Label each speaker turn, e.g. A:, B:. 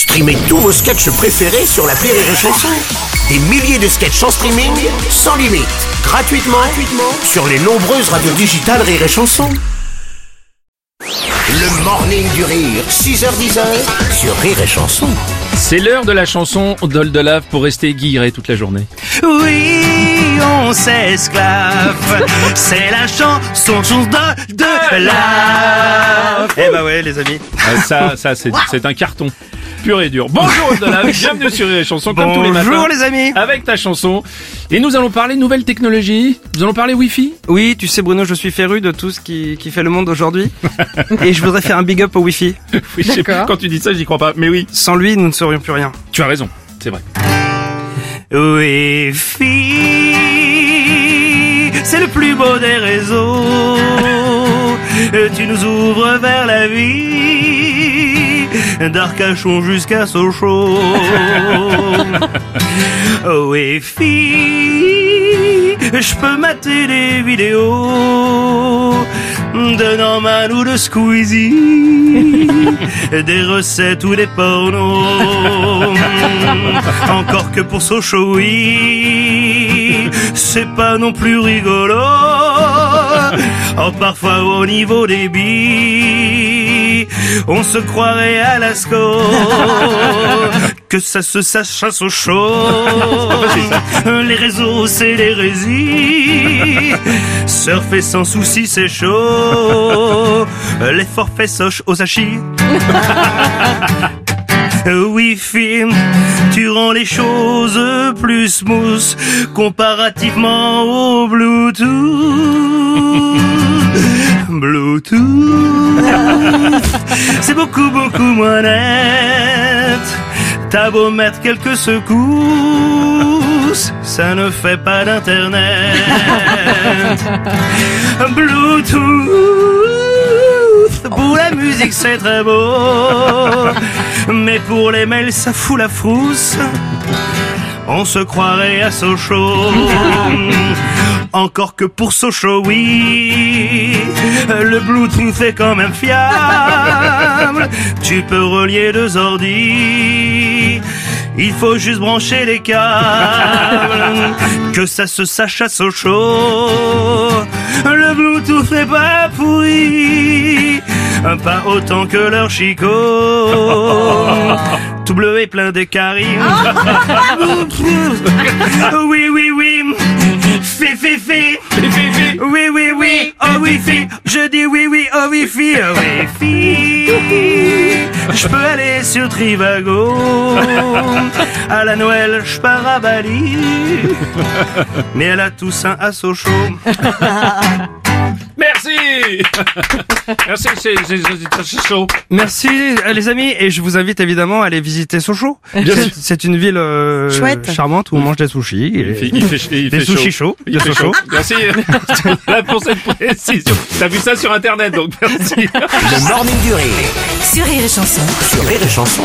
A: Streamez tous vos sketchs préférés sur la Rire et Chanson. Des milliers de sketchs en streaming, sans limite, gratuitement, gratuitement sur les nombreuses radios digitales Rire et Chanson. Le morning du rire, 6h10 sur Rire et Chanson.
B: C'est l'heure de la chanson d'Oldelave pour rester guilleré toute la journée.
C: Oui, on s'esclave. C'est la chanson de, de la. Eh bah ouais, les amis.
B: Ah, ça, ça c'est c'est un carton. Pur et dur. Bonjour Oldelave, bienvenue sur les chansons comme tous les matins.
C: Bonjour les amis.
B: Avec ta chanson. Et nous allons parler nouvelles technologies. Nous allons parler Wi-Fi.
C: Oui, tu sais Bruno, je suis féru de tout ce qui, qui fait le monde aujourd'hui. Et je voudrais faire un big up au Wi-Fi.
B: Oui, je sais pas, quand tu dis ça, j'y crois pas. Mais oui,
C: Sans lui, nous ne serions plus rien.
B: tu as raison. C'est vrai.
C: Wi-Fi, c'est le plus beau des réseaux. Tu nous ouvres vers la vie, d'Arcachon jusqu'à Sochaux. Wi-Fi, je peux mater des vidéos de Norman ou de Squeezie, des recettes ou des pornos. Encore que pour Sochaux, oui, c'est pas non plus rigolo. Oh, parfois au niveau des billes, on se croirait à Lascaux. Que ça se sache à Sochaux. Les réseaux, c'est l'hérésie. Surfer sans souci, c'est chaud. Les forfaits soches aux achis. Wi-Fi, tu rends les choses plus smooth comparativement au Bluetooth. Bluetooth, c'est beaucoup beaucoup moins net. T'as beau mettre quelques secousses, ça ne fait pas d'internet. Bluetooth, pour la musique c'est très beau, mais pour les mails ça fout la frousse. On se croirait à Sochaux. Encore que pour Sochaux, oui, le Bluetooth est quand même fiable. Tu peux relier deux ordis. Il faut juste brancher les câbles. Que ça se sache à Sochaux. Le Bluetooth n'est pas pourri. Pas autant que leur chicot. Tout bleu et plein de caries. Oui, oui, oui. Oh, oui, fi. Je dis oui, oui. Oh, oui, fi. Oh, oui, fi. Je peux aller sur Trivago. À la Noël, je pars à Bali. Mais à la Toussaint à Sochaux.
B: Merci Merci, c'est chaud.
C: Merci euh, les amis et je vous invite évidemment à aller visiter Sochaux. C'est une ville euh,
D: Chouette.
C: charmante où on mange des sushis.
B: Il fait, il fait, il
C: Des
B: fait
C: sushis
B: chaud.
C: chauds.
B: Il
C: de
B: fait
C: Sochaux.
B: chaud. Merci Là, pour cette précision. T'as vu ça sur internet, donc merci.
A: Le morning du rire
D: Sur Rire et Chanson.
A: sur Rire et Chanson.